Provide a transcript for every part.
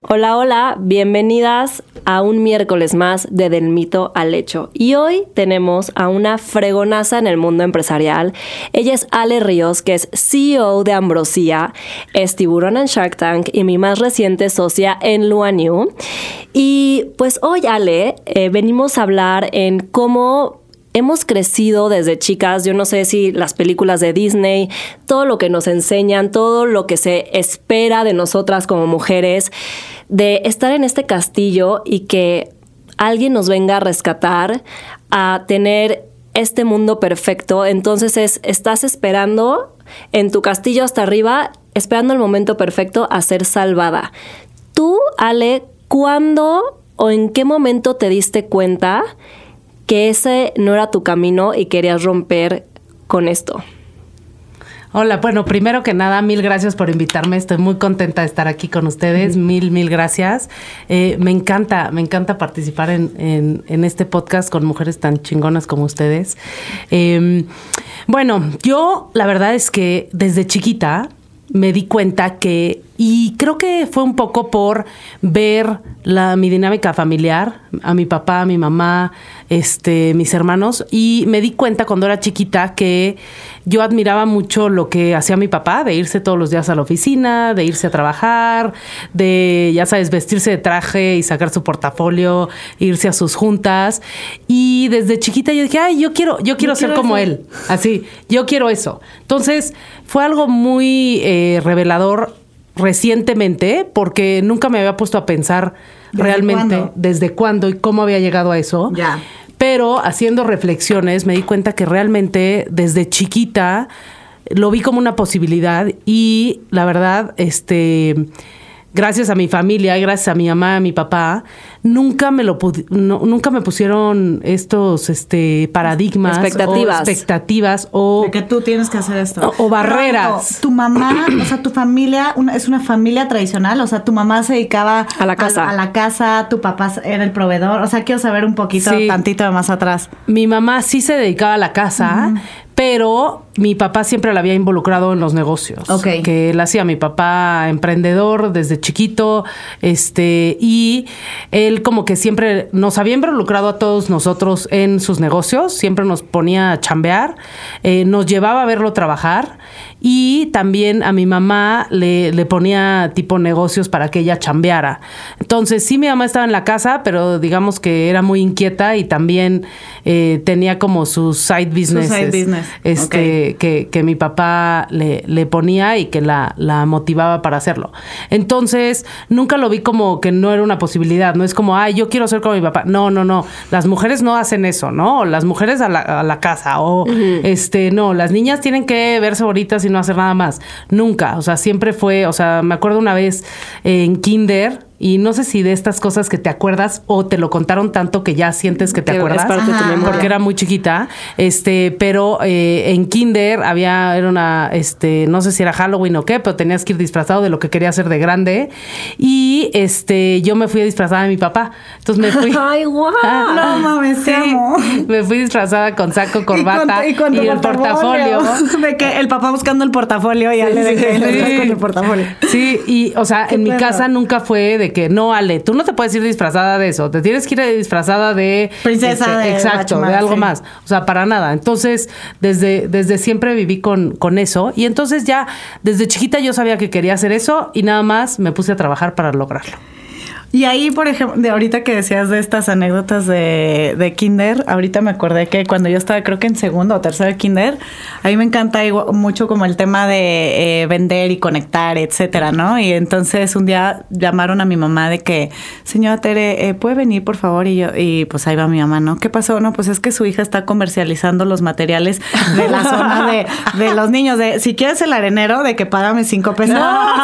Hola, hola, bienvenidas a un miércoles más de Del mito al hecho. Y hoy tenemos a una fregonaza en el mundo empresarial. Ella es Ale Ríos, que es CEO de Ambrosia, es tiburón en Shark Tank y mi más reciente socia en Lua New. Y pues hoy, Ale, eh, venimos a hablar en cómo hemos crecido desde chicas, yo no sé si las películas de Disney, todo lo que nos enseñan, todo lo que se espera de nosotras como mujeres, de estar en este castillo y que alguien nos venga a rescatar, a tener este mundo perfecto. Entonces es, estás esperando en tu castillo hasta arriba, esperando el momento perfecto a ser salvada. Tú, Ale, ¿cuándo o en qué momento te diste cuenta que ese no era tu camino y querías romper con esto? Hola, bueno, primero que nada, mil gracias por invitarme. Estoy muy contenta de estar aquí con ustedes. Mil, mil gracias. Eh, me encanta, me encanta participar en, en- en este podcast con mujeres tan chingonas como ustedes. Eh, bueno, yo la verdad es que desde chiquita me di cuenta que, y creo que fue un poco por ver la, mi dinámica familiar, a mi papá, a mi mamá, este, mis hermanos, y me di cuenta cuando era chiquita que yo admiraba mucho lo que hacía mi papá, de irse todos los días a la oficina, de irse a trabajar, de, ya sabes, vestirse de traje y sacar su portafolio, irse a sus juntas. Y desde chiquita yo dije, ay, yo quiero, yo quiero ser como él. Así, yo quiero eso. Entonces, fue algo muy eh, revelador recientemente, porque nunca me había puesto a pensar ¿Desde realmente cuándo? desde cuándo y cómo había llegado a eso. Ya. Pero haciendo reflexiones me di cuenta que realmente desde chiquita lo vi como una posibilidad y la verdad, este, gracias a mi familia, gracias a mi mamá, a mi papá, nunca me lo no- nunca me pusieron estos este paradigmas Expectativas. o expectativas o de que tú tienes que hacer esto. O- o barreras. Tu mamá, o sea, tu familia una- es una familia tradicional, o sea, tu mamá se dedicaba A la casa. A, la casa, tu papá era el proveedor, o sea, quiero saber un poquito, Sí. tantito de más atrás. Mi mamá sí se dedicaba a la casa, pero mi papá siempre la había involucrado en los negocios. Ok. Que él hacía mi papá emprendedor desde chiquito, este, y él como que siempre nos había involucrado a todos nosotros en sus negocios, siempre nos ponía a chambear, eh, nos llevaba a verlo trabajar y también a mi mamá le, le ponía tipo negocios para que ella chambeara. Entonces, sí, mi mamá estaba en la casa, pero digamos que era muy inquieta y también eh, tenía como sus side businesses. side business, Este, que, que mi papá le, le ponía y que la, la motivaba para hacerlo. Entonces, nunca lo vi como que no era una posibilidad. No es como, ay, yo quiero ser como mi papá. No, no, no. Las mujeres no hacen eso, ¿no? Las mujeres a la, a la casa. O, este, no, las niñas tienen que verse bonitas y no hacer nada más. Nunca. O sea, siempre fue, o sea, me acuerdo una vez en Kinder. Y no sé si de estas cosas que te acuerdas o te lo contaron tanto que ya sientes que te Que es acuerdas. parte de tu Ajá. memoria. Porque era muy chiquita, este, pero eh, en kinder había, era una, este, no sé si era Halloween o qué, pero tenías que ir disfrazado de lo que quería hacer de grande y, este, yo me fui disfrazada de mi papá, entonces me fui. ¡Ay, guau! Ah, No mames, te amo. Me fui disfrazada con saco, corbata y, con el portafolio. De que el papá buscando el portafolio y Ale de que Sí. con el portafolio. Sí, y o sea, ¿Qué en mi casa nunca fue de que no, Ale, tú no te puedes ir disfrazada de eso, te tienes que ir disfrazada de este, Princesa de exacto, de algo sí. más, o sea, para nada. Entonces, desde desde siempre viví con con eso y entonces ya desde chiquita yo sabía que quería hacer eso y nada más me puse a trabajar para lograrlo. Y ahí, por ejemplo, de ahorita que decías de estas anécdotas de, de kinder, ahorita me acordé que cuando yo estaba creo que en segundo o tercero de kinder, a mí me encanta igual- mucho como el tema de eh, vender y conectar, etcétera, ¿no? Y entonces un día llamaron a mi mamá de que, señora Tere, eh, ¿puede venir por favor? Y yo, y pues ahí va mi mamá, ¿no? ¿Qué pasó? No, pues es que su hija está comercializando los materiales de la zona de, de los niños, de si quieres el arenero, de que págame cinco pesos.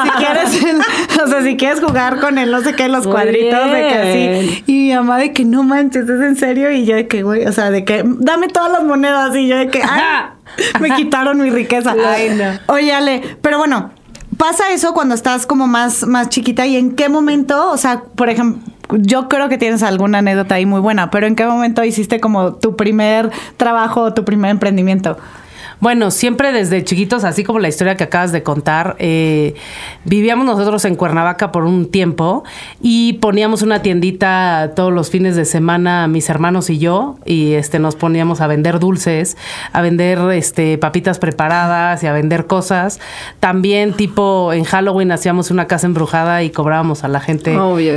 si quieres, el- o sea, si quieres jugar con el no sé qué, los Cuadritos de que así. Y mi mamá de que no manches, es en serio. Y yo de que, güey, o sea, de que dame todas las monedas. Y yo de que, ay, me quitaron mi riqueza. Ay, no. Oye, Ale, pero bueno, pasa eso cuando estás como más, más chiquita. ¿Y en qué momento? O sea, por ejemplo. Yo creo que tienes alguna anécdota ahí muy buena, pero ¿en qué momento hiciste como tu primer trabajo o tu primer emprendimiento? Bueno, siempre desde chiquitos, así como la historia que acabas de contar, eh, vivíamos nosotros en Cuernavaca por un tiempo y poníamos una tiendita todos los fines de semana, mis hermanos y yo, y este nos poníamos a vender dulces, a vender este papitas preparadas y a vender cosas. También tipo en Halloween hacíamos una casa embrujada y cobrábamos a la gente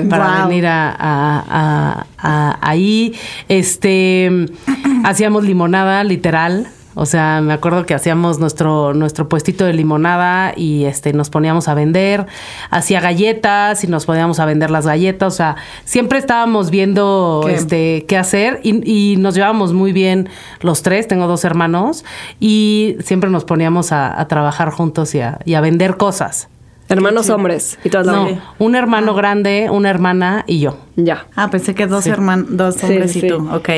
para Wow. venir a, a- a- a- ahí. Este hacíamos limonada, literal. O sea, me acuerdo que hacíamos nuestro, nuestro puestito de limonada y este nos poníamos a vender, hacía galletas y nos poníamos a vender las galletas. O sea, siempre estábamos viendo Qué- este qué hacer y, y nos llevábamos muy bien los tres, tengo dos hermanos, y siempre nos poníamos a, a trabajar juntos y a, y a vender cosas. Hermanos hombres. Y todas la No, un hermano grande, una hermana y yo. Ya. Ah, pensé que dos hermanos, dos Sí, hombres y sí. tú. Ok.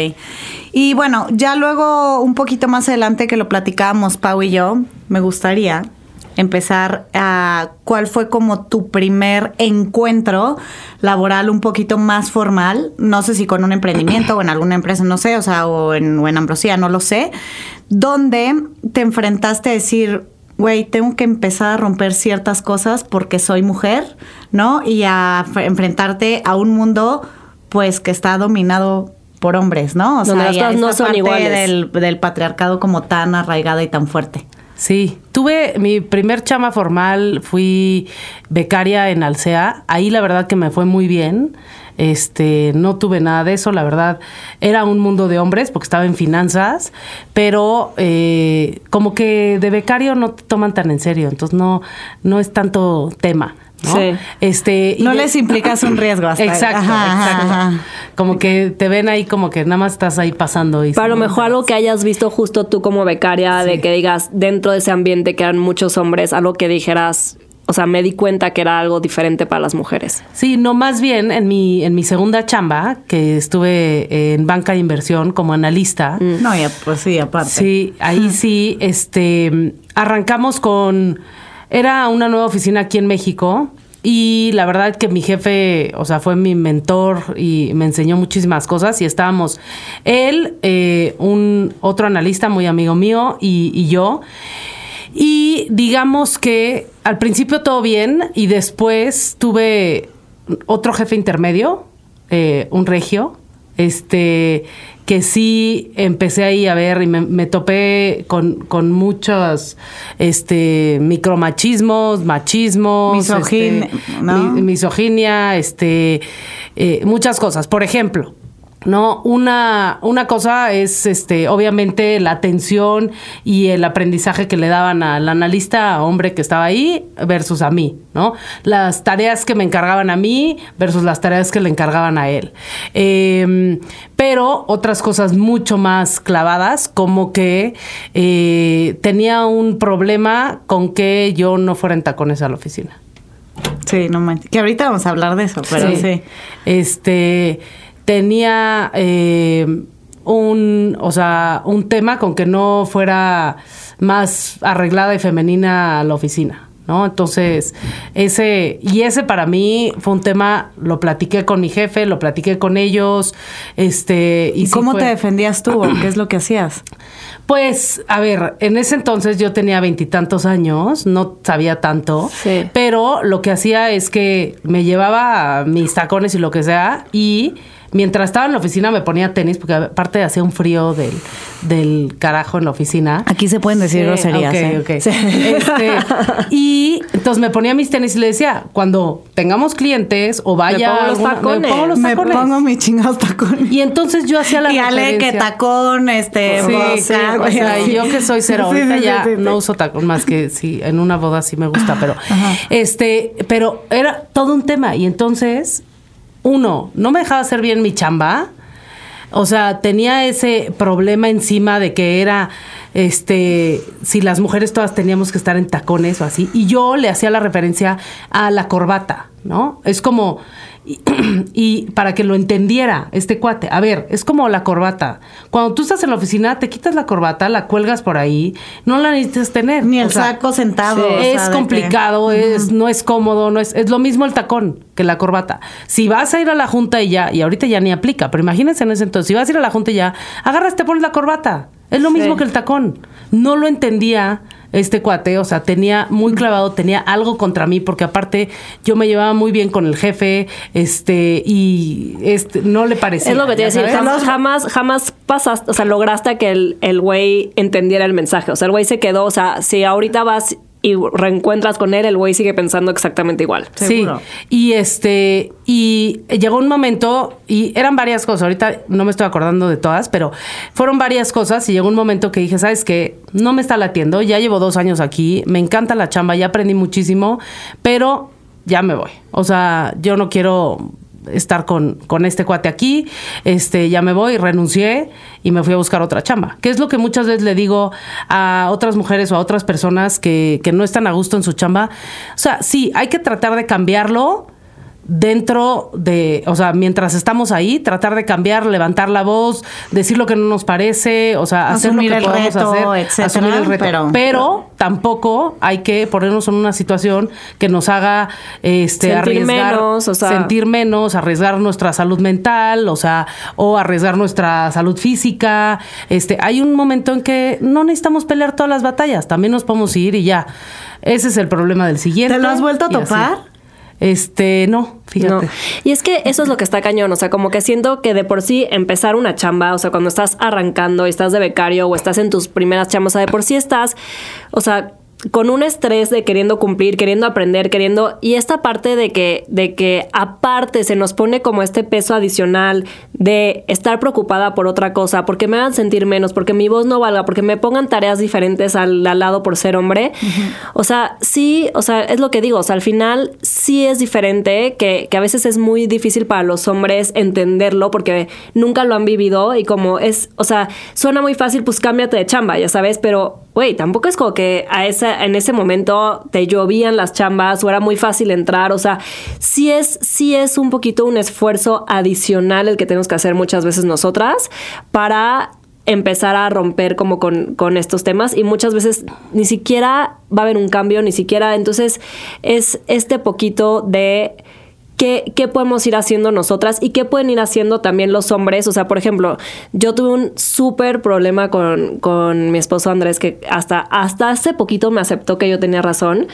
Y bueno, ya luego, un poquito más adelante que lo platicábamos, Pau y yo, me gustaría empezar a cuál fue como tu primer encuentro laboral un poquito más formal, no sé si con un emprendimiento o en alguna empresa, no sé, o sea, o en, o en Ambrosía, no lo sé, donde te enfrentaste a decir, güey, tengo que empezar a romper ciertas cosas porque soy mujer, ¿no? Y a enfrentarte a un mundo, pues, que está dominado por hombres, ¿no? O Donde las no son parte iguales. Del, del patriarcado como tan arraigada y tan fuerte. Sí, tuve mi primer chama formal, fui becaria en Alsea. Ahí la verdad que me fue muy bien. Este, no tuve nada de eso, la verdad. Era un mundo de hombres porque estaba en finanzas, pero eh, como que de becario no te toman tan en serio, entonces no, no es tanto tema. ¿no? Sí. Este, y No de- les implicas un riesgo hasta Exacto, Ajá, exacto. ajá. Como que te ven ahí como que nada más estás ahí pasando. Y Para lo mejor algo que hayas visto justo tú como becaria, de que digas dentro de ese ambiente que eran muchos hombres, algo que dijeras, o sea, me di cuenta que era algo diferente para las mujeres. Sí, no, más bien en mi, en mi segunda chamba, que estuve en banca de inversión como analista. No, ya, pues sí, aparte. Sí, ahí sí, este, arrancamos con, era una nueva oficina aquí en México y la verdad que mi jefe, o sea, fue mi mentor y me enseñó muchísimas cosas y estábamos él, eh, un otro analista muy amigo mío y, y yo. Y digamos que al principio todo bien y después tuve otro jefe intermedio, eh, un regio, este, que sí empecé ahí a ver y me, me topé con, con muchos este, micromachismos, machismos, Misogin- este, ¿no? mi- misoginia, este, eh, muchas cosas. Por ejemplo, no, una, una cosa es este, obviamente la atención y el aprendizaje que le daban al analista hombre que estaba ahí versus a mí, ¿no? Las tareas que me encargaban a mí versus las tareas que le encargaban a él. Eh, pero otras cosas mucho más clavadas, como que eh, tenía un problema con que yo no fuera en tacones a la oficina. Sí, no manches. Que ahorita vamos a hablar de eso, pero sí. Este tenía eh, un, o sea, un tema con que no fuera más arreglada y femenina a la oficina. ¿No? Entonces, ese, y ese para mí fue un tema, lo platiqué con mi jefe, lo platiqué con ellos, este, y ¿Y sí cómo fue- te defendías tú? ¿Qué es lo que hacías? pues, a ver, en ese entonces yo tenía veintitantos años, no sabía tanto, Sí. pero lo que hacía es que me llevaba mis tacones y lo que sea y mientras estaba en la oficina me ponía tenis, porque aparte hacía un frío del, del carajo en la oficina. Aquí se pueden decir groserías. Ok, ¿eh? ok. Este, y entonces me ponía mis tenis y le decía, cuando tengamos clientes o vaya pongo los alguna- tacones. me pongo los Me tacones. pongo mis chingados tacones. Y entonces yo hacía la Y Ale, que tacón, este, Sí, boca, sí, o sea, así. yo que soy cero, Sí, ahorita sí, ya sí, sí, no sí. uso tacón más que sí, en una boda sí me gusta, pero este, pero era todo un tema. Y entonces, uno, no me dejaba hacer bien mi chamba. O sea, tenía ese problema encima de que era este si las mujeres todas teníamos que estar en tacones o así. Y yo le hacía la referencia a la corbata, ¿no? Es como. Y, y para que lo entendiera este cuate, a ver, es como la corbata. Cuando tú estás en la oficina, te quitas la corbata, la cuelgas por ahí, no la necesitas tener. Ni el O sea, saco sentado. sí, es que- complicado, es, no es cómodo, no es, es lo mismo el tacón que la corbata. Si vas a ir a la junta y ya, y ahorita ya ni aplica, pero imagínense en ese entonces, si vas a ir a la junta y ya, agarras, te pones la corbata. Es lo mismo que el tacón. No lo entendía este cuate, o sea, tenía muy clavado, tenía algo contra mí, porque aparte yo me llevaba muy bien con el jefe, este, y este, no le parecía. Es lo que te iba a ¿ya decir, jamás, jamás, jamás pasaste, o sea, lograste que el el güey entendiera el mensaje. O sea, el güey se quedó, o sea, si ahorita vas y reencuentras con él, el güey sigue pensando exactamente igual. Seguro. Sí, y este, y llegó un momento, y eran varias cosas, ahorita no me estoy acordando de todas, pero fueron varias cosas, y llegó un momento que dije, ¿sabes qué? No me está latiendo, ya llevo dos años aquí, me encanta la chamba, ya aprendí muchísimo, pero ya me voy. O sea, yo no quiero estar con, con este cuate aquí, este, ya me voy, renuncié y me fui a buscar otra chamba. Que es lo que muchas veces le digo a otras mujeres o a otras personas que, que no están a gusto en su chamba. O sea, sí, hay que tratar de cambiarlo dentro de, o sea, mientras estamos ahí, tratar de cambiar, levantar la voz, decir lo que no nos parece, o sea, hacer lo Asumir que el podamos reto, hacer, etcétera, asumir el reto. pero- Pero, tampoco hay que ponernos en una situación que nos haga este Sentir arriesgar, menos, o sea- sentir menos, arriesgar nuestra salud mental, o sea, o arriesgar nuestra salud física. Este, hay un momento en que no necesitamos pelear todas las batallas, también nos podemos ir y ya. Ese es el problema del siguiente. ¿Te lo has vuelto a topar? Este, no, fíjate. No. Y es que eso es lo que está cañón, o sea, como que siento que de por sí empezar una chamba, o sea, cuando estás arrancando y estás de becario o estás en tus primeras chambas, o sea, de por sí estás, o sea, con un estrés de queriendo cumplir, queriendo aprender, queriendo y esta parte de que de que aparte se nos pone como este peso adicional de estar preocupada por otra cosa, porque me hagan sentir menos, porque mi voz no valga, porque me pongan tareas diferentes al, al lado por ser hombre. O sea, sí, o sea, es lo que digo, o sea, al final sí es diferente, que, que a veces es muy difícil para los hombres entenderlo porque nunca lo han vivido y como es, o sea, suena muy fácil, pues cámbiate de chamba, ya sabes, pero güey, tampoco es como que a esa, en ese momento te llovían las chambas o era muy fácil entrar. O sea, sí es, sí es un poquito un esfuerzo adicional el que tenemos que hacer muchas veces nosotras para empezar a romper como con, con estos temas y muchas veces ni siquiera va a haber un cambio, ni siquiera. Entonces es este poquito de ¿Qué, ¿Qué podemos ir haciendo nosotras y qué pueden ir haciendo también los hombres? O sea, por ejemplo, yo tuve un súper problema con, con mi esposo Andrés, que hasta, hasta hace poquito me aceptó que yo tenía razón,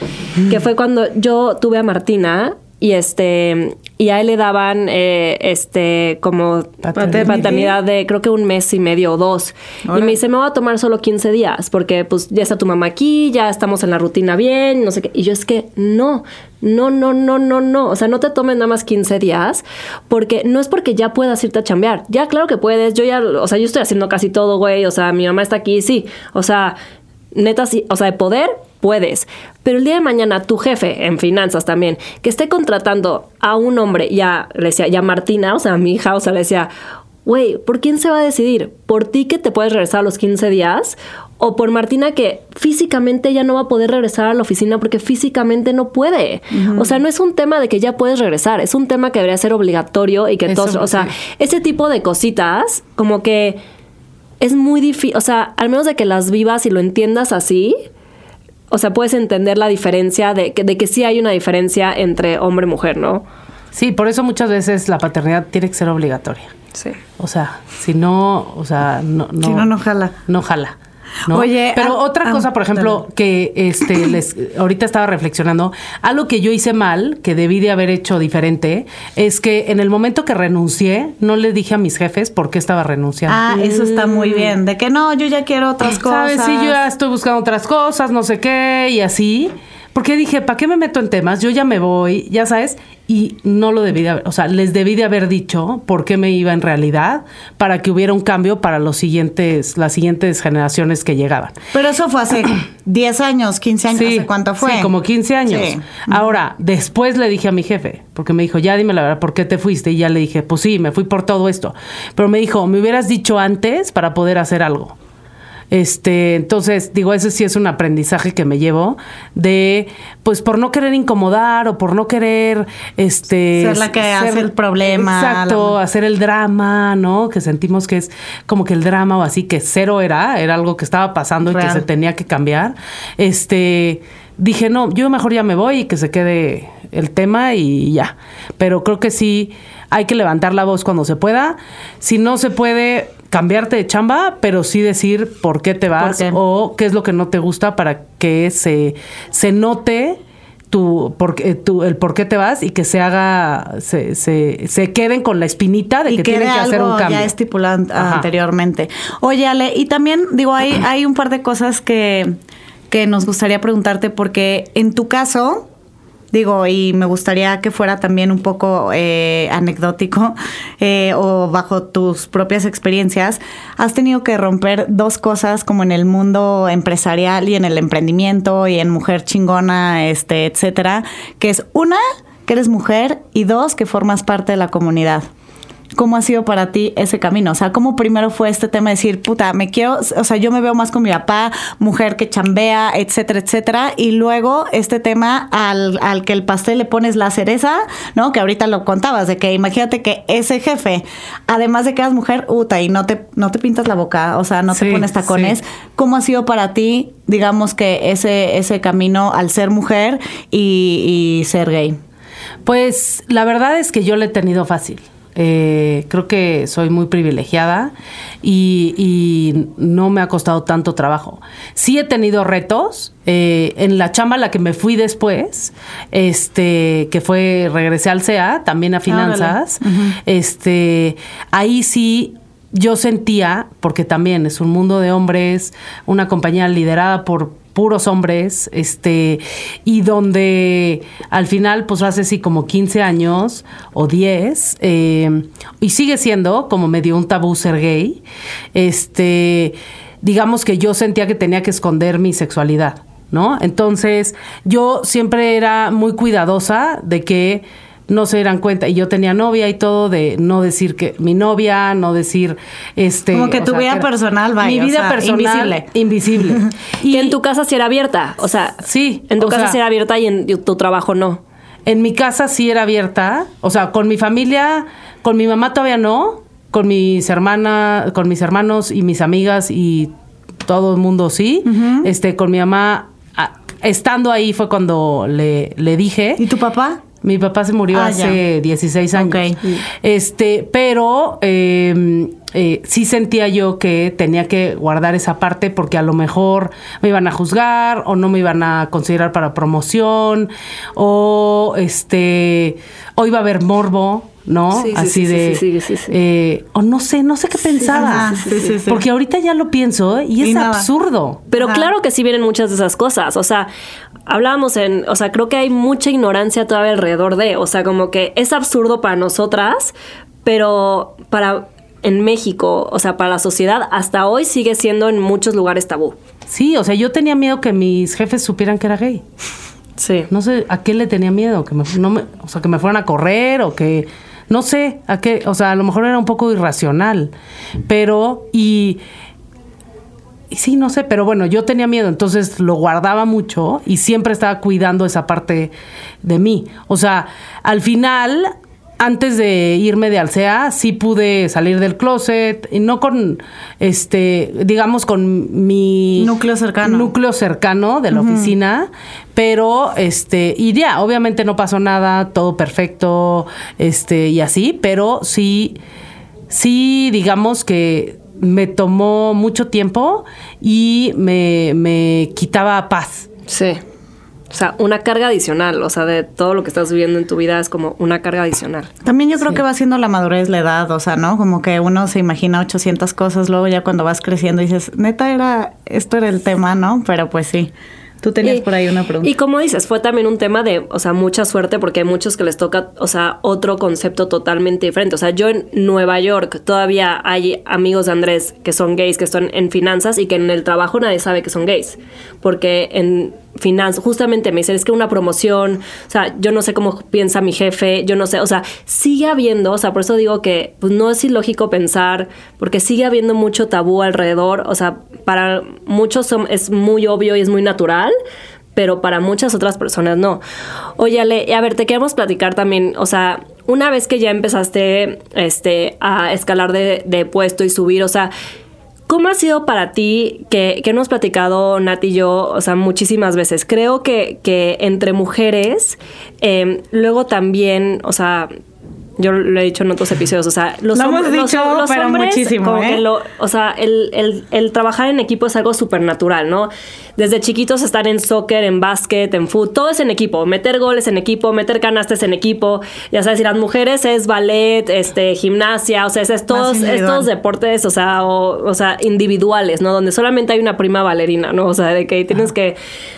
que fue cuando yo tuve a Martina y este y a él le daban eh, este como Paternity. paternidad de creo que un mes y medio o dos. Y me dice me voy a tomar solo 15 días porque pues ya está tu mamá aquí ya estamos en la rutina bien no sé qué y yo es que no no no no no no o sea no te tomes nada más 15 días porque no es porque ya puedas irte a chambear. Ya claro que puedes yo ya o sea yo estoy haciendo casi todo güey o sea mi mamá está aquí sí o sea neta sí o sea de poder puedes. Pero el día de mañana tu jefe en finanzas también, que esté contratando a un hombre, ya le decía, ya Martina, o sea, a mi hija, o sea, le decía, güey, ¿por quién se va a decidir? ¿Por ti que te puedes regresar a los 15 días? ¿O por Martina que físicamente ya no va a poder regresar a la oficina porque físicamente no puede? O sea, no es un tema de que ya puedes regresar, es un tema que debería ser obligatorio y que Eso, todos, o sea, sí. ese tipo de cositas, como que es muy difícil, o sea, al menos de que las vivas y lo entiendas así, o sea, puedes entender la diferencia de que, de que sí hay una diferencia entre hombre y mujer, ¿no? Sí, por eso muchas veces la paternidad tiene que ser obligatoria. Sí. O sea, si no, o sea, no, no. Si no, no jala. No jala. ¿No? Oye, pero ah, otra ah, cosa, por ejemplo, que este les ahorita estaba reflexionando, algo que yo hice mal, que debí de haber hecho diferente, es que en el momento que renuncié, no le dije a mis jefes por qué estaba renunciando. Ah, eso está muy bien. De que no, yo ya quiero otras cosas. ¿Sabes? Sí, yo ya estoy buscando otras cosas, no sé qué, y así. Porque dije, ¿para qué me meto en temas? Yo ya me voy, ya sabes, y no lo debí de haber, o sea, les debí de haber dicho por qué me iba en realidad para que hubiera un cambio para los siguientes, las siguientes generaciones que llegaban. Pero eso fue hace 10 años, 15 años, ¿hace cuánto fue? Sí, como 15 años. Sí. Ahora, después le dije a mi jefe, porque me dijo, ya dime la verdad, ¿por qué te fuiste? Y ya le dije, pues sí, me fui por todo esto. Pero me dijo, me hubieras dicho antes para poder hacer algo. Este, entonces, digo, ese sí es un aprendizaje que me llevo de, pues, por no querer incomodar o por no querer, este... Ser la que hace el problema, Exacto, la- hacer el drama, ¿no? Que sentimos que es como que el drama o así, que cero era, era algo que estaba pasando y que se tenía que cambiar. Este, dije, no, yo mejor ya me voy y que se quede el tema y ya. Pero creo que sí hay que levantar la voz cuando se pueda. Si no se puede cambiarte de chamba, pero sí decir por qué te vas qué? o qué es lo que no te gusta para que se, se note tu, por, qué- tu- el por qué te vas y que se haga, se, se, se queden con la espinita de y que tienen que hacer un cambio. ya estipulado anteriormente. Oye, Ale, y también digo, hay, hay un par de cosas que, que nos gustaría preguntarte porque en tu caso, digo, y me gustaría que fuera también un poco eh, anecdótico eh, o bajo tus propias experiencias, has tenido que romper dos cosas como en el mundo empresarial y en el emprendimiento y en mujer chingona, este, etcétera, que es una, que eres mujer y dos, que formas parte de la comunidad. ¿Cómo ha sido para ti ese camino? O sea, ¿cómo primero fue este tema de decir, puta, me quiero, o sea, yo me veo más con mi papá, mujer que chambea, etcétera, etcétera, y luego este tema al, al que el pastel le pones la cereza, ¿no? Que ahorita lo contabas, de que imagínate que ese jefe, además de que eras mujer, puta, y no te, no te pintas la boca, o sea, no te pones tacones, sí. ¿cómo ha sido para ti, digamos que ese, ese camino al ser mujer y, y ser gay? Pues la verdad es que yo le he tenido fácil. Eh, creo que soy muy privilegiada y, y no me ha costado tanto trabajo. Sí he tenido retos. eh, en la chamba a la que me fui después, este, que fue, regresé al CEA, también a finanzas, este, ahí sí yo sentía, porque también es un mundo de hombres, una compañía liderada por puros hombres, este, y donde al final, pues hace sí como 15 años o 10, eh, y sigue siendo como medio un tabú ser gay, este, digamos que yo sentía que tenía que esconder mi sexualidad, ¿no? Entonces, yo siempre era muy cuidadosa de que no se dieran cuenta. Y yo tenía novia y todo de no decir que mi novia, no decir este. Como que tu sea, vida personal, vaya, Mi o vida sea, personal. invisible. Invisible. Y en tu casa sí era abierta, o sea, Sí, en tu casa sea- sí era abierta y en tu trabajo no. En mi casa sí era abierta, o sea, con mi familia, con mi mamá todavía no, con mis hermanas, con mis hermanos y mis amigas y todo el mundo sí. Este, con mi mamá, a- estando ahí fue cuando le, le dije. ¿Y tu papá? Mi papá se murió Ah, hace 16 años. Este, pero eh, eh, sí sentía yo que tenía que guardar esa parte porque a lo mejor me iban a juzgar o no me iban a considerar para promoción o este o iba a haber morbo. ¿No? Sí, sí, Así sí, sí, de, sí, sí, sí, sí. eh, o no sé, no sé qué pensaba, porque ahorita ya lo pienso y es Y nada. absurdo. Pero Ajá. claro que sí vienen muchas de esas cosas. O sea, hablábamos en. O sea, creo que hay mucha ignorancia todavía alrededor de. O sea, como que es absurdo para nosotras, pero para. En México, o sea, para la sociedad, hasta hoy sigue siendo en muchos lugares tabú. Sí, o sea, yo tenía miedo que mis jefes supieran que era gay. Sí. No sé a qué le tenía miedo, que me, no me- o sea, que me fueran a correr o que no sé a qué, o sea, a lo mejor era un poco irracional, pero y y sí, no sé, pero bueno, yo tenía miedo, entonces lo guardaba mucho y siempre estaba cuidando esa parte de mí. O sea, al final, antes de irme de Alsea, sí pude salir del closet, y no con, este, digamos, con mi... Núcleo cercano. Núcleo cercano de la oficina, pero, este, y ya, obviamente no pasó nada, todo perfecto, este, y así, pero sí, sí, digamos que me tomó mucho tiempo y me, me quitaba paz. Sí. O sea, una carga adicional, o sea, de todo lo que estás viviendo en tu vida es como una carga adicional. También yo creo que va siendo la madurez la edad, o sea, ¿no? Como que uno se imagina 800 cosas, luego ya cuando vas creciendo dices, neta era, esto era el tema, ¿no? Pero pues sí. Tú tenías por ahí una pregunta. Y como dices, fue también un tema de, o sea, mucha suerte porque hay muchos que les toca, o sea, otro concepto totalmente diferente. O sea, yo en Nueva York todavía hay amigos de Andrés que son gays, que están en finanzas y que en el trabajo nadie sabe que son gays. Porque en finanzas, justamente me dicen, es que una promoción, o sea, yo no sé cómo piensa mi jefe, yo no sé, o sea, sigue habiendo, o sea, por eso digo que pues, no es ilógico pensar, porque sigue habiendo mucho tabú alrededor, o sea, para muchos es muy obvio y es muy natural, pero para muchas otras personas no. Oye, Ale, a ver, te queremos platicar también, o sea, una vez que ya empezaste este, a escalar de, de puesto y subir, o sea, ¿Cómo ha sido para ti que, que, hemos platicado Nati y yo, o sea, muchísimas veces? Creo que, que entre mujeres, eh, luego también, o sea, yo lo he dicho en otros episodios, o sea, los, lo hemos dicho, los, pero hombres, muchísimo, ¿eh? lo, o sea, el, el, el, trabajar en equipo es algo súper natural, ¿no? Desde chiquitos estar en soccer, en básquet, en fútbol, todo es en equipo, meter goles en equipo, meter canastes en equipo, ya sabes, y las mujeres es ballet, este, gimnasia, o sea, es, todos, estos deportes, o sea, o, o, sea, individuales, ¿no? Donde solamente hay una prima bailarina, ¿no? O sea, de que tienes que,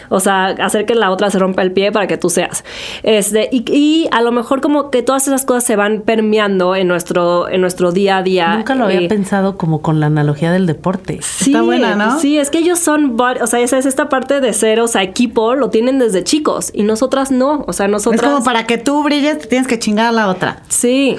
o sea, hacer que la otra se rompa el pie para que tú seas. Este, y, y a lo mejor como que todas esas cosas se van permeando en nuestro, en nuestro día a día. Nunca lo había pensado como con la analogía del deporte. Sí, Está buena, ¿no? Sí, es que ellos son, o sea, esa es esta parte de ser, o sea, equipo, lo tienen desde chicos y nosotras no, o sea, nosotras... Es como para que tú brilles, te tienes que chingar a la otra. Sí,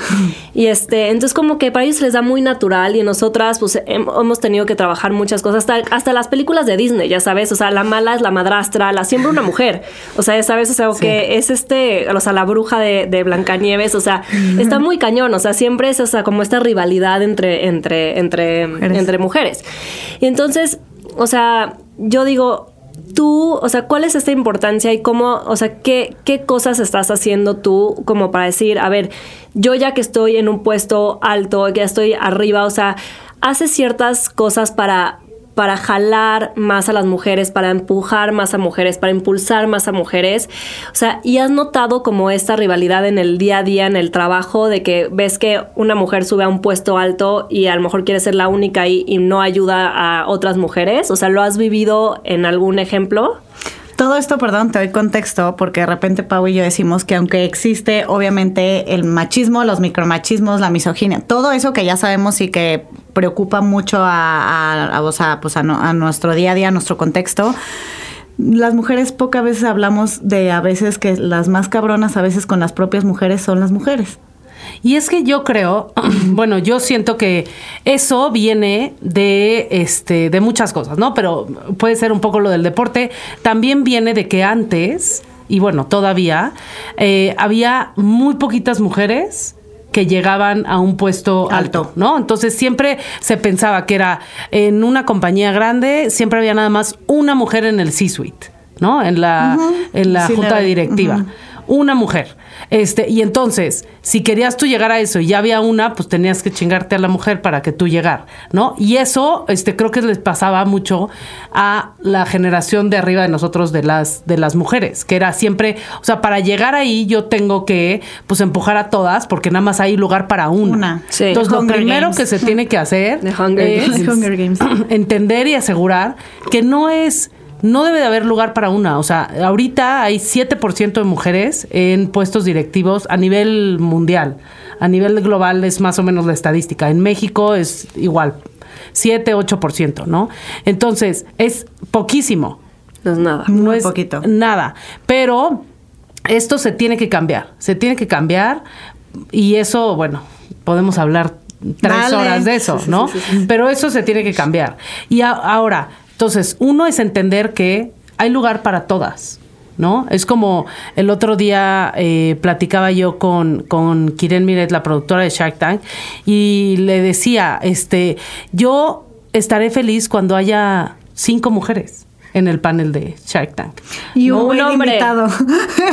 y este, entonces como que para ellos les da muy natural y nosotras pues hemos tenido que trabajar muchas cosas, hasta, hasta las películas de Disney, ya sabes, o sea, la mala es la madrastra, la siempre una mujer, o sea, ya sabes, o sea, que es este, o sea, la bruja de, de Blancanieves, o sea, está muy cañón, o sea, siempre es o como esta rivalidad entre, entre, entre, entre mujeres. Y entonces, o sea, yo digo, tú, o sea, ¿cuál es esta importancia y cómo, o sea, qué, qué cosas estás haciendo tú como para decir, a ver, yo ya que estoy en un puesto alto, ya estoy arriba, o sea, haces ciertas cosas para para jalar más a las mujeres, para empujar más a mujeres, para impulsar más a mujeres. O sea, y has notado como esta rivalidad en el día a día, en el trabajo, de que ves que una mujer sube a un puesto alto y a lo mejor quiere ser la única ahí y no ayuda a otras mujeres. O sea, ¿lo has vivido en algún ejemplo? Todo esto, perdón, te doy contexto, porque de repente Pau y yo decimos que aunque existe obviamente el machismo, los micromachismos, la misoginia, todo eso que ya sabemos y que preocupa mucho a, a, sea, pues a, a nuestro día a día, a nuestro contexto, las mujeres pocas veces hablamos de a veces que las más cabronas a veces con las propias mujeres son las mujeres. Y es que yo creo, bueno, yo siento que eso viene de este de muchas cosas, ¿no? Pero puede ser un poco lo del deporte. También viene de que antes y bueno, todavía eh, había muy poquitas mujeres que llegaban a un puesto alto, ¿no? Entonces siempre se pensaba que era en una compañía grande, siempre había nada más una mujer en el C-suite, ¿no? En la, en la junta directiva. Una mujer. Este, y entonces, si querías tú llegar a eso y ya había una, pues tenías que chingarte a la mujer para que tú llegar, ¿no? Y eso, este, creo que les pasaba mucho a la generación de arriba de nosotros de las, de las mujeres, que era siempre, o sea, para llegar ahí yo tengo que, pues, empujar a todas, porque nada más hay lugar para una. Entonces, lo primero que se tiene que hacer es entender y asegurar que no es no debe de haber lugar para una. O sea, ahorita hay 7% de mujeres en puestos directivos a nivel mundial. A nivel global es más o menos la estadística. En México es igual, 7, 8%, ¿no? Entonces, es poquísimo. No es nada. No es poquito. nada. Pero esto se tiene que cambiar. Se tiene que cambiar y eso, bueno, podemos hablar tres horas de eso, ¿no? Pero eso se tiene que cambiar. Y ahora, entonces, uno es entender que hay lugar para todas. ¿no? Es como el otro día eh, platicaba yo con, con Kiren Miret, la productora de Shark Tank, y le decía, este, yo estaré feliz cuando haya cinco mujeres en el panel de Shark Tank. Y un, Un güey de hombre. invitado.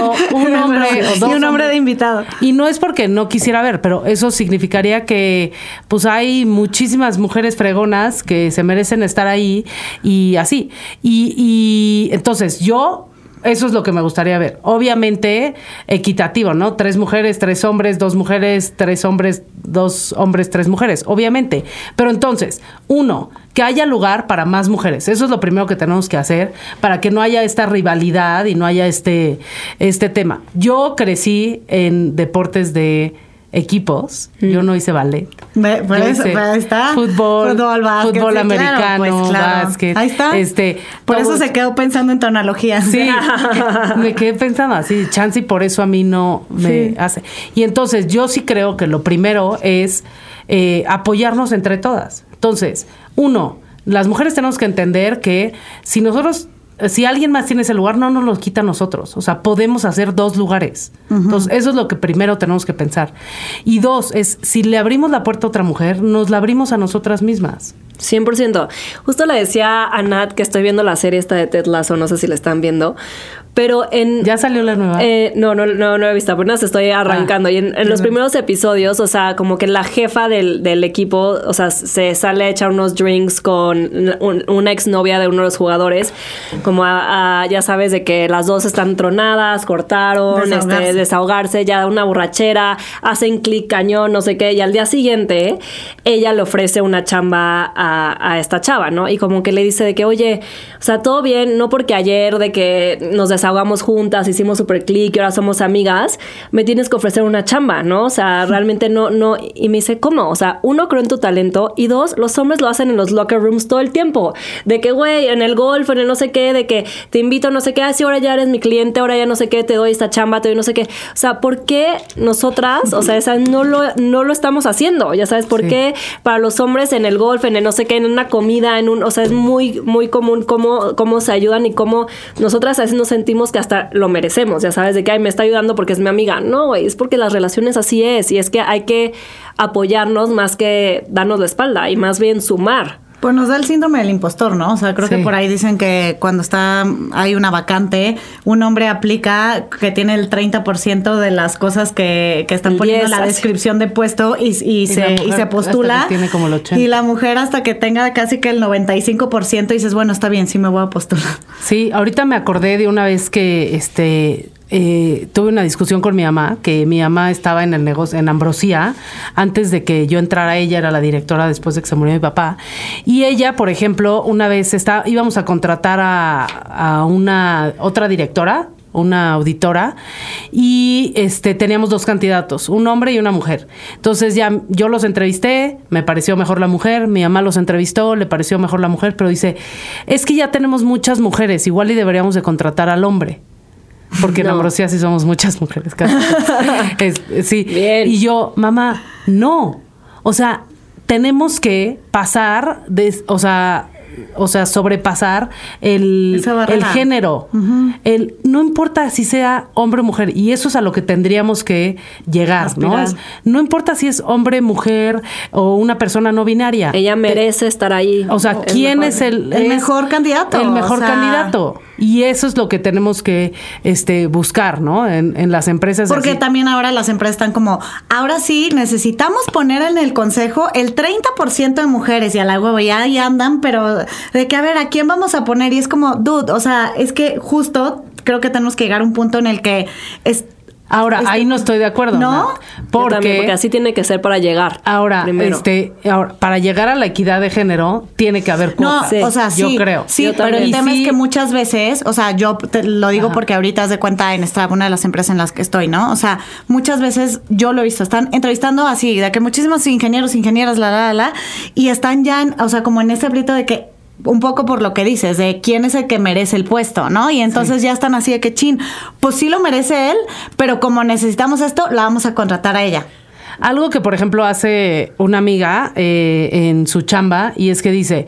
O un hombre o dos y un hombre hombres. de invitado. Y no es porque no quisiera ver, pero eso significaría que pues hay muchísimas mujeres fregonas que se merecen estar ahí y así. Y, y entonces yo... Eso es lo que me gustaría ver. Obviamente equitativo, ¿no? Tres mujeres, tres hombres, dos mujeres, tres hombres, dos hombres, tres mujeres, obviamente. Pero entonces, uno, que haya lugar para más mujeres. Eso es lo primero que tenemos que hacer para que no haya esta rivalidad y no haya este, este tema. Yo crecí en deportes de equipos. Yo no hice ballet. Por eso, hice pero está. Fútbol, Fútbol, básquet, fútbol claro, americano, pues, claro. básquet. Ahí está. Este, Por eso se quedó pensando en tu analogía. Sí, me quedé pensando así, chance y por eso a mí no me Sí. hace. Y entonces yo sí creo que lo primero es eh, apoyarnos entre todas. Entonces, uno, las mujeres tenemos que entender que si nosotros, si alguien más tiene ese lugar, no nos lo quita a nosotros. O sea, podemos hacer dos lugares. Entonces, eso es lo que primero tenemos que pensar. Y dos, es si le abrimos la puerta a otra mujer, nos la abrimos a nosotras mismas. 100%. Justo le decía a Nat que estoy viendo la serie esta de Ted Lasso, no sé si la están viendo, pero en... Ya salió la nueva. Eh, no, no, no, no he visto, apenas estoy arrancando. y en, en los primeros episodios, o sea, como que la jefa del, del equipo, o sea, se sale a echar unos drinks con un- una exnovia de uno de los jugadores, como a, a- ya sabes, de que las dos están tronadas, cortaron, Desahogarse. este, desahogarse, ya una borrachera, hacen clic cañón, no sé qué, y al día siguiente ella le ofrece una chamba a, a esta chava, ¿no? Y como que le dice de que, oye, o sea, todo bien, no porque ayer de que nos desahogamos juntas, hicimos super clic y ahora somos amigas, me tienes que ofrecer una chamba, ¿no? O sea, realmente no, no, y me dice, ¿cómo? O sea, uno, creo en tu talento, y dos, los hombres lo hacen en los locker rooms todo el tiempo, de que, güey, en el golf, en el no sé qué, de que te invito, no sé qué, así ahora ya eres mi cliente, ahora ya no sé qué, te doy esta chamba, te doy no sé qué. O sea, ¿por qué nosotras, o sea, esa no lo, no lo estamos haciendo? Ya sabes, ¿por Sí. qué para los hombres en el golf, en el no sé qué, en una comida, en un, o sea, es muy, muy común cómo, cómo se ayudan y cómo nosotras a veces nos sentimos que hasta lo merecemos, ya sabes, de que, ay, me está ayudando porque es mi amiga. No, es porque las relaciones así es y es que hay que apoyarnos más que darnos la espalda y más bien sumar. Pues nos da el síndrome del impostor, ¿no? O sea, creo Sí. que por ahí dicen que cuando está hay una vacante, un hombre aplica que tiene el 30% de las cosas que, que están El poniendo en 10 la descripción de puesto y, y la se, y se postula. tiene como el 80. Y la mujer hasta que tenga casi que el 95% dices, bueno, está bien, sí me voy a postular. Sí, ahorita me acordé de una vez que este eh, tuve una discusión con mi mamá, que mi mamá estaba en el negocio, en Ambrosía, antes de que yo entrara, ella era la directora después de que se murió mi papá. Y ella, por ejemplo, una vez está, íbamos a contratar a, a una otra directora una auditora y este teníamos dos candidatos, un hombre y una mujer. Entonces ya yo los entrevisté, me pareció mejor la mujer, mi mamá los entrevistó, le pareció mejor la mujer, pero dice, "Es que ya tenemos muchas mujeres, igual y deberíamos de contratar al hombre." Porque en No. Ambrosía sí somos muchas mujeres. casi. Es- sí. Bien. Y yo, mamá, no. O sea, tenemos que pasar, de, o sea, o sea, sobrepasar el, el género. el, no importa si sea hombre o mujer, y eso es a lo que tendríamos que llegar, ¿no? Aspirar. Es- no importa si es hombre, mujer o una persona no binaria. Ella merece estar ahí. O sea, ¿quién mejor. es el, El es mejor candidato, El mejor o sea. candidato. Y eso es lo que tenemos que este, buscar, ¿no? En, en las empresas. Porque así. también ahora las empresas están como, ahora sí, necesitamos poner en el consejo el 30% de mujeres y a la huevo ya ahí andan, pero de que a ver, ¿a quién vamos a poner? Y es como, dude, o sea, es que justo creo que tenemos que llegar a un punto en el que es... Ahora, es que- ahí no estoy de acuerdo. ¿No? Nat, porque, también, porque así tiene que ser para llegar. ahora, primero. este, ahora, para llegar a la equidad de género, tiene que haber No, cuotas. Sí. o sea, sí. Yo creo. Sí, Yo pero el tema es que muchas veces, o sea, yo te lo digo Ajá. porque ahorita haz de cuenta en Strava, una de las empresas en las que estoy, ¿no? O sea, muchas veces yo lo he visto, están entrevistando así, de que muchísimos ingenieros, ingenieras, la, la, la, la, y están ya, en- o sea, como en ese aprieto de que un poco por lo que dices, de quién es el que merece el puesto, ¿no? Y entonces ya están así de que chin, pues sí lo merece él, pero como necesitamos esto, la vamos a contratar a ella. Algo que, por ejemplo, hace una amiga eh, en su chamba y es que dice,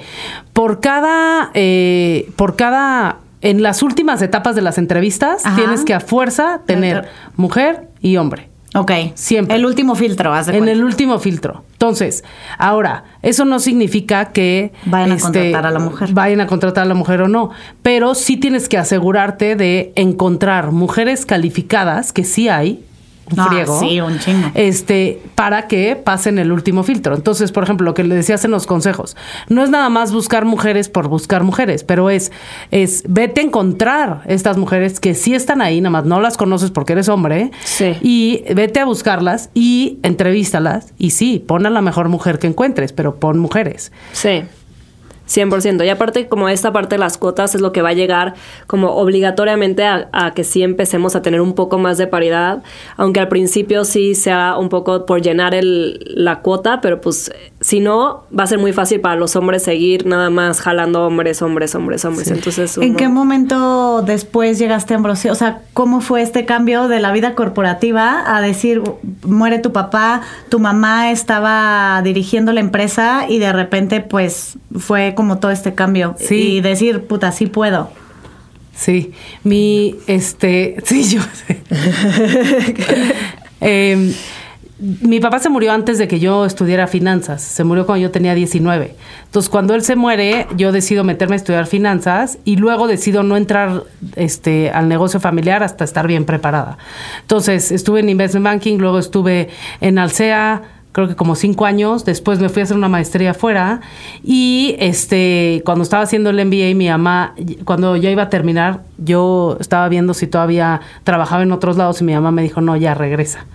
por cada, eh, por cada, en las últimas etapas de las entrevistas, Ajá. tienes que a fuerza tener mujer y hombre. Ok. Siempre. El último filtro, haz de En cuenta. el último filtro. Entonces, ahora, eso no significa que este, Vayan a contratar a la mujer. Vayan a contratar a la mujer o no. Pero sí tienes que asegurarte de encontrar mujeres calificadas, que sí hay, un Ah, friego. sí, un chingo. Este, para que pasen el último filtro. Entonces, por ejemplo, lo que le decías en los consejos, no es nada más buscar mujeres por buscar mujeres, pero es, es vete a encontrar estas mujeres que sí están ahí, nada más no las conoces porque eres hombre. Sí. Y vete a buscarlas y entrevístalas. Y sí, pon a la mejor mujer que encuentres, pero pon mujeres. Sí. 100%. Y aparte, como esta parte de las cuotas es lo que va a llegar como obligatoriamente a, a que sí empecemos a tener un poco más de paridad, aunque al principio sí sea un poco por llenar el, la cuota, pero pues si no, va a ser muy fácil para los hombres seguir nada más jalando hombres, hombres, hombres, hombres. Entonces, ¿En qué momento después llegaste a Ambrosía? O sea, ¿cómo fue este cambio de la vida corporativa a decir, muere tu papá, tu mamá estaba dirigiendo la empresa y de repente pues fue como todo este cambio? Sí. Y decir, puta, sí puedo. Sí, mi, este, sí, yo sé. Em, mi papá se murió antes de que yo estudiara finanzas, se murió cuando yo tenía 19. Entonces, cuando él se muere, yo decido meterme a estudiar finanzas y luego decido no entrar este, al negocio familiar hasta estar bien preparada. Entonces, estuve en Investment Banking, luego estuve en Alsea, creo que como cinco años. Después me fui a hacer una maestría afuera. Y este, cuando estaba haciendo el MBA, mi mamá, cuando ya iba a terminar, yo estaba viendo si todavía trabajaba en otros lados y mi mamá me dijo, no, ya regresa.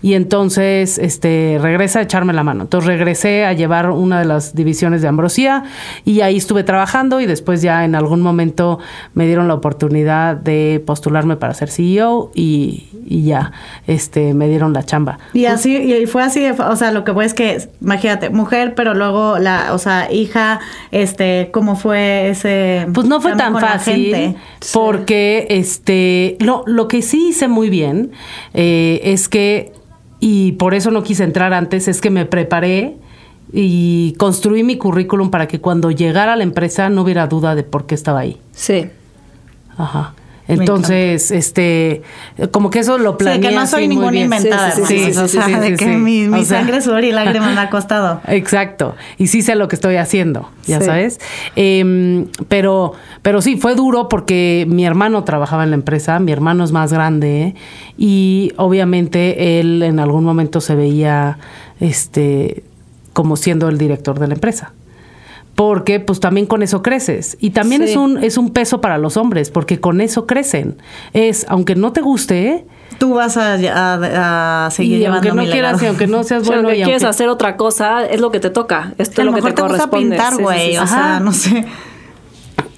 Y entonces, este, regresa a echarme la mano. Entonces regresé a llevar una de las divisiones de Ambrosía y ahí estuve trabajando y después ya en algún momento me dieron la oportunidad de postularme para ser CEO y, y ya, este, me dieron la chamba. Y así, y fue así, de- o sea, lo que fue es que, imagínate, mujer, pero luego la, o sea, hija, este, ¿cómo fue ese Pues no fue tan fácil gente? porque este lo, lo que sí hice muy bien eh, es que y por eso no quise entrar antes es que me preparé y construí mi currículum para que cuando llegara a la empresa no hubiera duda de por qué estaba ahí. Sí. Ajá. Entonces, este, como que eso lo Sí, planeé que no soy así ninguna inventada, Sí, sí, sí, sí, o sí, sea, sí, de sí, que sí. mi, mi O sea- sangre, sudor y lágrimas me ha costado. Exacto. Y sí sé lo que estoy haciendo, ya Sí. sabes. Em, pero, pero sí, fue duro porque mi hermano trabajaba en la empresa, mi hermano es más grande y obviamente él en algún momento se veía este como siendo el director de la empresa. Porque pues también con eso creces. Y también Sí. es un, es un peso para los hombres, porque con eso crecen. Es, aunque no te guste, Tú vas a, a- a seguir y llevando aunque no quieras, y aunque no seas O sea, bueno, aunque y quieres aunque- hacer otra cosa, es lo que te toca. Esto a es lo que mejor te te gusta corresponde. pintar, Sí, sí, güey, sí, o sea, Ajá. no sé.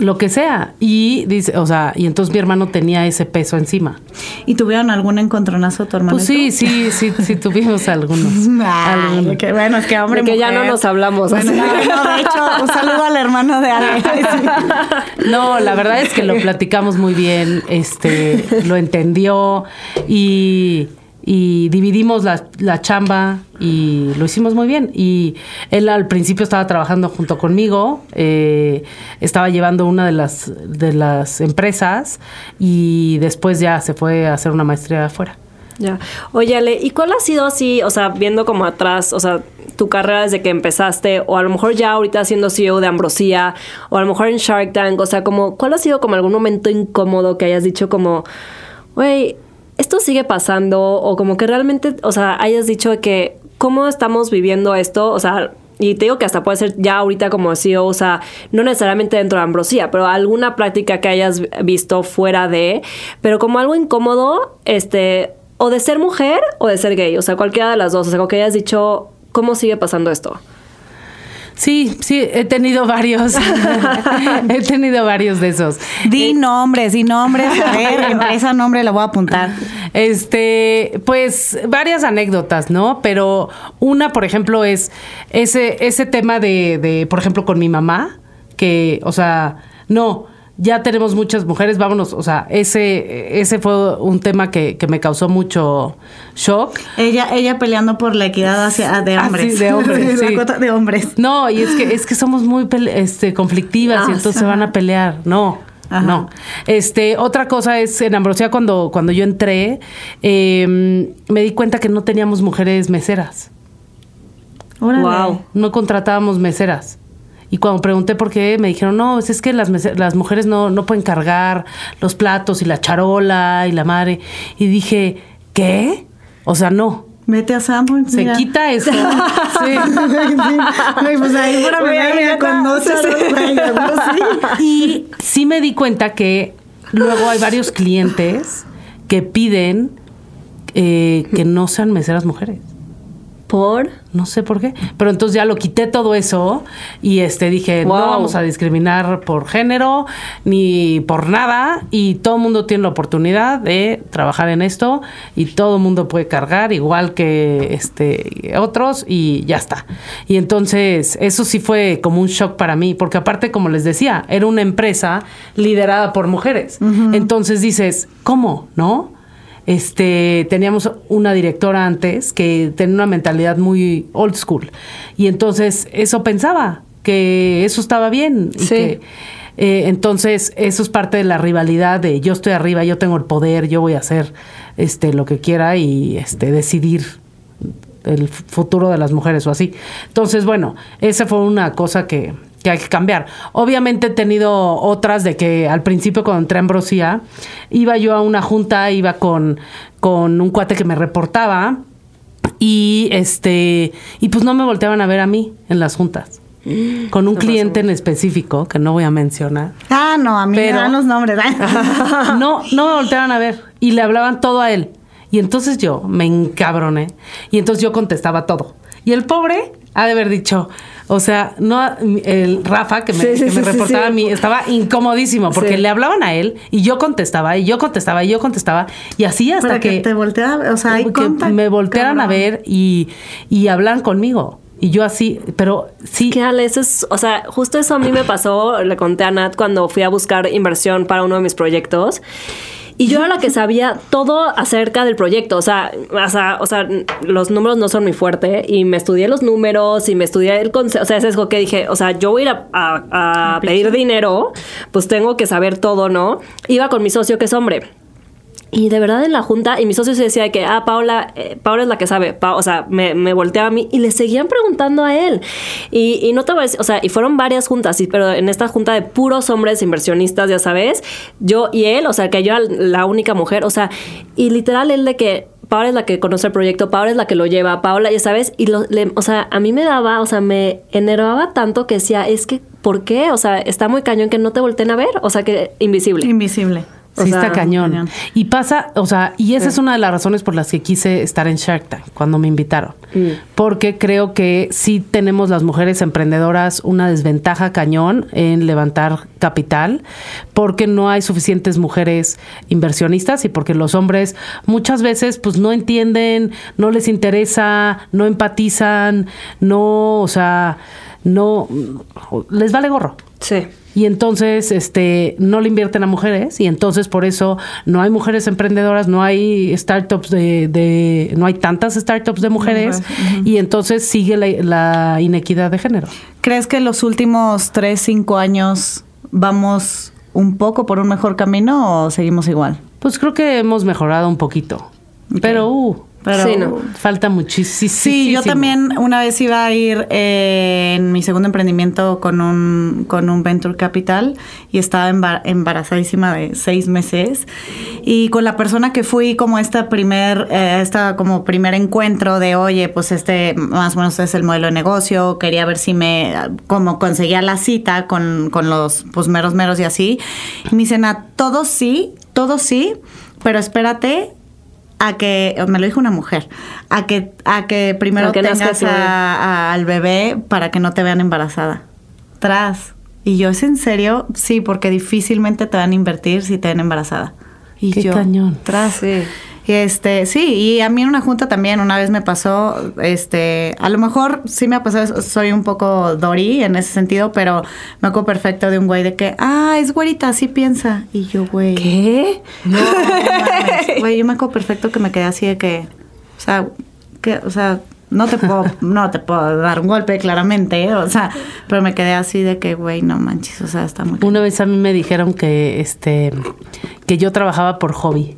Lo que sea. Y dice, o sea, y entonces mi hermano tenía ese peso encima. ¿Y tuvieron algún encontronazo tu hermano? Pues sí, sí, sí, sí tuvimos algunos. Ay, Algunos. qué bueno, es que hombre que ya no nos hablamos. Bueno, así. no, no, de hecho, un saludo al hermano de Ale. No, la verdad es que lo platicamos muy bien, este, lo entendió y, y dividimos la, la chamba y lo hicimos muy bien. Y él al principio estaba trabajando junto conmigo, eh, estaba llevando una de las, de las empresas y después ya se fue a hacer una maestría afuera. Ya. Oye, Ale, ¿y cuál ha sido así, o sea, viendo como atrás, o sea, tu carrera desde que empezaste, o a lo mejor ya ahorita siendo CEO de Ambrosía, o a lo mejor en Shark Tank, o sea, como, ¿cuál ha sido como algún momento incómodo que hayas dicho como, güey, esto sigue pasando, o como que realmente, o sea, hayas dicho que, ¿cómo estamos viviendo esto? O sea, y te digo que hasta puede ser ya ahorita como CEO, o sea, no necesariamente dentro de Ambrosía, pero alguna práctica que hayas visto fuera de, pero como algo incómodo, este, o de ser mujer o de ser gay, o sea, cualquiera de las dos, o sea, como que hayas dicho, ¿cómo sigue pasando esto? Sí, sí, he tenido varios. he tenido varios de esos. Di nombres, di nombres. A ver, empresa, nombre, lo voy a apuntar. Este, pues varias anécdotas, ¿no? Pero una, por ejemplo, es ese, ese tema de, de, por ejemplo, con mi mamá, que, o sea, no, ya tenemos muchas mujeres, vámonos, o sea, ese, ese fue un tema que, que me causó mucho shock. Ella, ella peleando por la equidad hacia, de Ah, hombres. sí, de hombres, la sí. cuota de hombres. No, y es que, es que somos muy pele- este, conflictivas y Ah, entonces se van a pelear, no. Ajá. no. Este, otra cosa es, en Ambrosía, cuando, cuando yo entré, eh, me di cuenta que no teníamos mujeres meseras. Órale. Wow. No contratábamos meseras. Y cuando pregunté por qué, me dijeron, no, es es que las, las mujeres no, no pueden cargar los platos y la charola y la madre. Y dije, ¿qué? O sea, no. Vete a Sanborns. Se mira. quita eso. Sí. Güey, pues ahí por Güey, mira, neta, con dos charolas, güey, seguro sí. Y sí me di cuenta que luego hay varios clientes que piden eh, que no sean meseras mujeres. ¿Por? No sé por qué. Pero entonces ya lo quité todo eso y este dije, Wow. no vamos a discriminar por género ni por nada. Y todo el mundo tiene la oportunidad de trabajar en esto y todo el mundo puede cargar igual que este otros y ya está. Y entonces eso sí fue como un shock para mí, porque aparte, como les decía, era una empresa liderada por mujeres. Entonces dices, ¿cómo? ¿No? Este, teníamos una directora antes que tenía una mentalidad muy old school. Y entonces eso pensaba, que eso estaba bien. Y Sí. que, eh, entonces eso es parte de la rivalidad de yo estoy arriba, yo tengo el poder, yo voy a hacer este, lo que quiera y este, decidir el futuro de las mujeres o así. Entonces, bueno, esa fue una cosa que, que hay que cambiar. Obviamente he tenido otras de que al principio cuando entré a Ambrosía, iba yo a una junta, iba con, con un cuate que me reportaba y este y pues no me volteaban a ver a mí en las juntas. Con un cliente en específico, que no voy a mencionar. Ah, no, a mí Pero- me dan los nombres. ¿eh? No, no me volteaban a ver y le hablaban todo a él. Y entonces yo me encabroné y entonces yo contestaba todo. Y el pobre ha de haber dicho, o sea, no el Rafa que me, Sí, sí, que me sí, sí, reportaba sí. a mí estaba incomodísimo porque Sí. le hablaban a él y yo contestaba y yo contestaba y yo contestaba y así hasta Para que, que, te voltea, o sea, hay que contact, me voltearan a ver y, y hablan conmigo. Y yo así, pero sí, Que Ale, eso es, o sea, justo eso a mí me pasó, le conté a Nat cuando fui a buscar inversión para uno de mis proyectos. Y yo era la que sabía todo acerca del proyecto. O sea, o sea, o sea, los números no son muy fuerte. Y me estudié los números y me estudié el concepto. O sea, es eso que dije, o sea, yo voy a ir a, a- a pedir dinero, pues tengo que saber todo, ¿no? Iba con mi socio que es hombre. Y de verdad en la junta, y mi socio se decía de que, ah, Paula, eh, Paula es la que sabe, Pa- o sea, me, me volteaba a mí y le seguían preguntando a él. Y, y no te voy a decir, o sea, y fueron varias juntas, sí, pero en esta junta de puros hombres inversionistas, ya sabes, yo y él, o sea, que yo era la única mujer, o sea, y literal él de que Paula es la que conoce el proyecto, Paula es la que lo lleva, Paula, ya sabes, y lo, le- o sea, a mí me daba, o sea, me enervaba tanto que decía, es que, ¿por qué? O sea, está muy cañón que no te volteen a ver, o sea, que invisible. Invisible. O Sí, sea, está cañón. cañón. Y pasa, o sea, y esa es una de las razones por las que quise estar en Shark Tank cuando me invitaron. Porque creo que sí tenemos las mujeres emprendedoras una desventaja cañón en levantar capital, porque no hay suficientes mujeres inversionistas y porque los hombres muchas veces pues no entienden, no les interesa, no empatizan, no, o sea, no, les vale gorro. Sí. Y entonces, este, no le invierten a mujeres y entonces por eso no hay mujeres emprendedoras, no hay startups de, de no hay tantas startups de mujeres y entonces sigue la, la inequidad de género. ¿Crees que en los últimos 3, 5 años vamos un poco por un mejor camino o seguimos igual? Pues creo que hemos mejorado un poquito, pero uh, Pero, Sí, no. falta muchísimo. Sí, yo también una vez iba a ir eh, en mi segundo emprendimiento con un, con un Venture Capital y estaba embar- embarazadísima de seis meses. Y con la persona que fui como esta primer, eh, esta como primer encuentro de, oye, pues este más o menos es el modelo de negocio, quería ver si me, como conseguía la cita con, con los pues meros meros y así. Y me dicen, a todo sí, todo sí, pero espérate a que, me lo dijo una mujer, a que, a que primero A que nazca tengas a- a- al bebé para que no te vean embarazada. Tras. Y yo, ¿es en serio? Sí, porque difícilmente te van a invertir si te ven embarazada. Y Qué yo, cañón. Tras. Sí. Y este, sí, y a mí en una junta también una vez me pasó, este, a lo mejor sí me ha pasado, soy un poco Dory en ese sentido, pero me acuerdo perfecto de un güey de que, ah, es güerita, así piensa. Y yo, güey. ¿Qué? No, no mames. Güey, yo me acuerdo perfecto que me quedé así de que, o sea, que, o sea, No te puedo, no te puedo dar un golpe, claramente, ¿eh? o sea, pero me quedé así de que, güey, no manches, o sea, está muy... Una vez a mí me dijeron que, este, que yo trabajaba por hobby.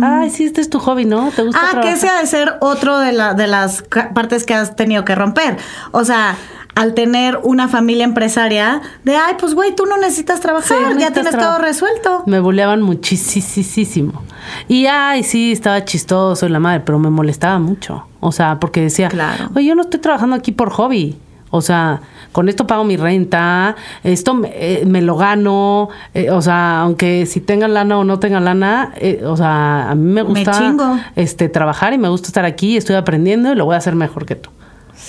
Ay, sí, este es tu hobby, ¿no? ¿Te gusta. Ah, que ese ha de ser otro de, la, de las partes que has tenido que romper. O sea, al tener una familia empresaria, de, ay, pues güey, tú no necesitas trabajar, Sí, no ya necesitas tienes todo resuelto. Me buleaban muchísimo. Y ay, sí, estaba chistoso y la madre, pero me molestaba mucho. O sea, porque decía, Claro. oye, yo no estoy trabajando aquí por hobby. O sea, con esto pago mi renta, esto me, eh, me lo gano, eh, o sea, aunque si tengan lana o no tengan lana, eh, o sea, a mí me gusta este trabajar y me gusta estar aquí, estoy aprendiendo y lo voy a hacer mejor que tú.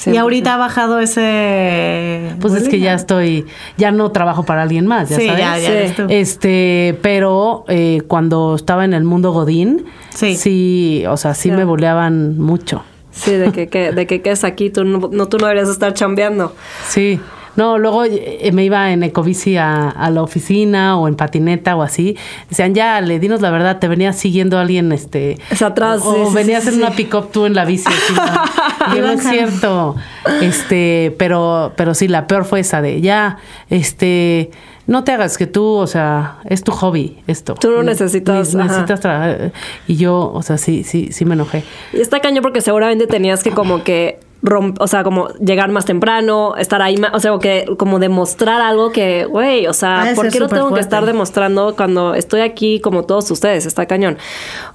Y ahorita ha bajado ese... Pues es que ya estoy, ya no trabajo para alguien más, ya Sí, sabes. ya, Sí. Este, pero eh, cuando estaba en el mundo Godín, Sí. sí, o sea, sí Sí. me boleaban mucho. Sí, de que, que- de que quedes aquí, tú no, no, tú no deberías estar chambeando. Sí. No, luego eh, me iba en ecobici a, a la oficina o en patineta o así. Decían, ya, le dinos la verdad, te venía siguiendo alguien, este... Es atrás, O sí, sí, venías sí, en sí. una pick-up tú en la bici. Y no es cierto. Este, pero, pero sí, la peor fue esa de, ya, este... No te hagas que tú, o sea, es tu hobby esto. Tú no necesitas, Ne- necesitas trabajar. Y yo, o sea, sí, sí, sí me enojé. Y está caño porque seguramente tenías que como que o sea, como llegar más temprano, estar ahí, o sea, que como demostrar algo que, güey, o sea, ¿por qué no tengo que estar demostrando cuando estoy aquí como todos ustedes? Está cañón.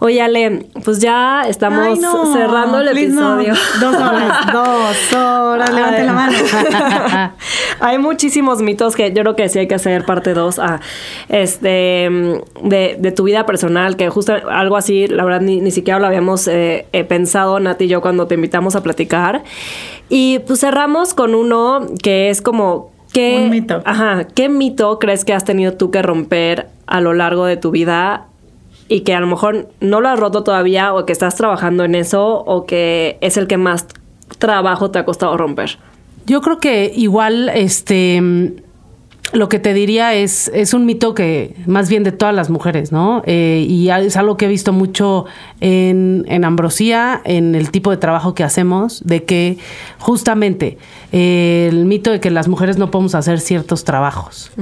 Oye, Ale, pues ya estamos Ay, no, cerrando el no. episodio. Dos horas, dos horas, levante la mano. hay muchísimos mitos que yo creo que sí hay que hacer parte 2 a este de, de tu vida personal, que justo algo así, la verdad, ni, ni siquiera lo habíamos eh, eh, pensado, Nati y yo, cuando te invitamos a platicar. Y pues cerramos con uno que es como. ¿qué, Un mito. Ajá. ¿Qué mito crees que has tenido tú que romper a lo largo de tu vida? Y que a lo mejor no lo has roto todavía, o que estás trabajando en eso, o que es el que más trabajo te ha costado romper. Yo creo que igual, este, lo que te diría es, es un mito que más bien de todas las mujeres, ¿no? Eh, y es algo que he visto mucho en, en Ambrosía, en el tipo de trabajo que hacemos, de que justamente eh, el mito de que las mujeres no podemos hacer ciertos trabajos.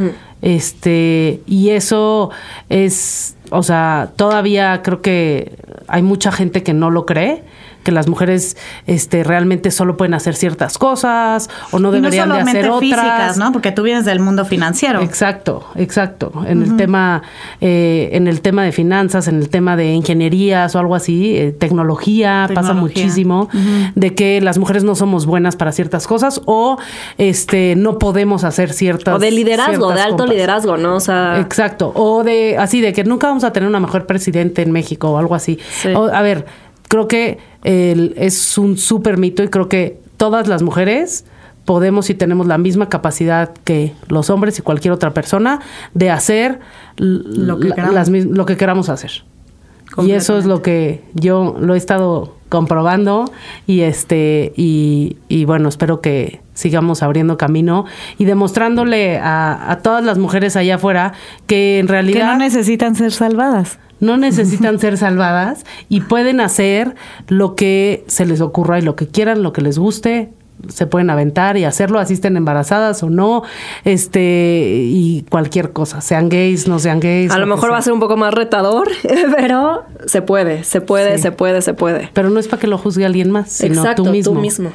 Este, y eso es, o sea, todavía creo que hay mucha gente que no lo cree que las mujeres este realmente solo pueden hacer ciertas cosas o no Y no deberían de hacer otras. físicas, ¿no? Porque tú vienes del mundo financiero. Exacto, exacto. En el tema, eh, en el tema de finanzas, en el tema de ingenierías o algo así, eh, tecnología, pasa muchísimo de que las mujeres no somos buenas para ciertas cosas o este no podemos hacer ciertas O de liderazgo, de alto liderazgo, ¿no? O sea, Exacto. O de así de que nunca vamos a tener una mejor presidente en México o algo así. Sí. O, a ver, creo que el- es un súper mito y creo que todas las mujeres podemos y tenemos la misma capacidad que los hombres y cualquier otra persona de hacer Lo que queramos. las lo que queramos hacer. Y eso es lo que yo lo he estado comprobando y este y, y bueno espero que sigamos abriendo camino y demostrándole a, a todas las mujeres allá afuera que en Que realidad no necesitan ser salvadas. No necesitan ser salvadas y pueden hacer lo que se les ocurra y lo que quieran, lo que les guste, se pueden aventar y hacerlo, así estén embarazadas o no, este, y cualquier cosa, sean gays, no sean gays. a lo mejor va a ser un poco más retador, pero se puede, se puede, Sí. se puede, se puede. Pero no es para que lo juzgue alguien más, sino Exacto, tú mismo. Tú mismo.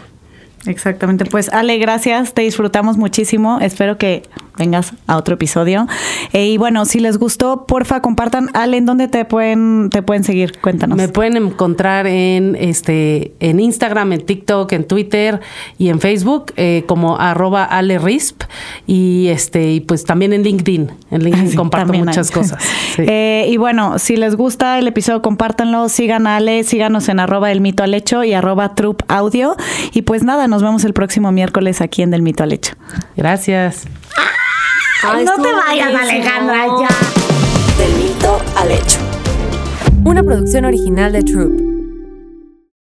Exactamente. Pues Ale, gracias. Te disfrutamos muchísimo. Espero que vengas a otro episodio. Eh, y bueno, si les gustó, porfa, compartan. Ale, ¿en dónde te pueden, te pueden seguir? Cuéntanos. Me pueden encontrar en este en Instagram, en TikTok, en Twitter y en Facebook eh, como arroba alerisp y este y pues también en LinkedIn. En LinkedIn Sí, comparto muchas hay. cosas. Sí. Eh, y bueno, si les gusta el episodio, compártanlo, sigan a Ale, síganos en arroba el mito al hecho y arroba trup audio. Y pues nada, nos vemos el próximo miércoles aquí en Del Mito al Hecho. Gracias. Ay, no te vayas, buenísimo. Alejandra, ya. Del mito al hecho. Una producción original de Troop.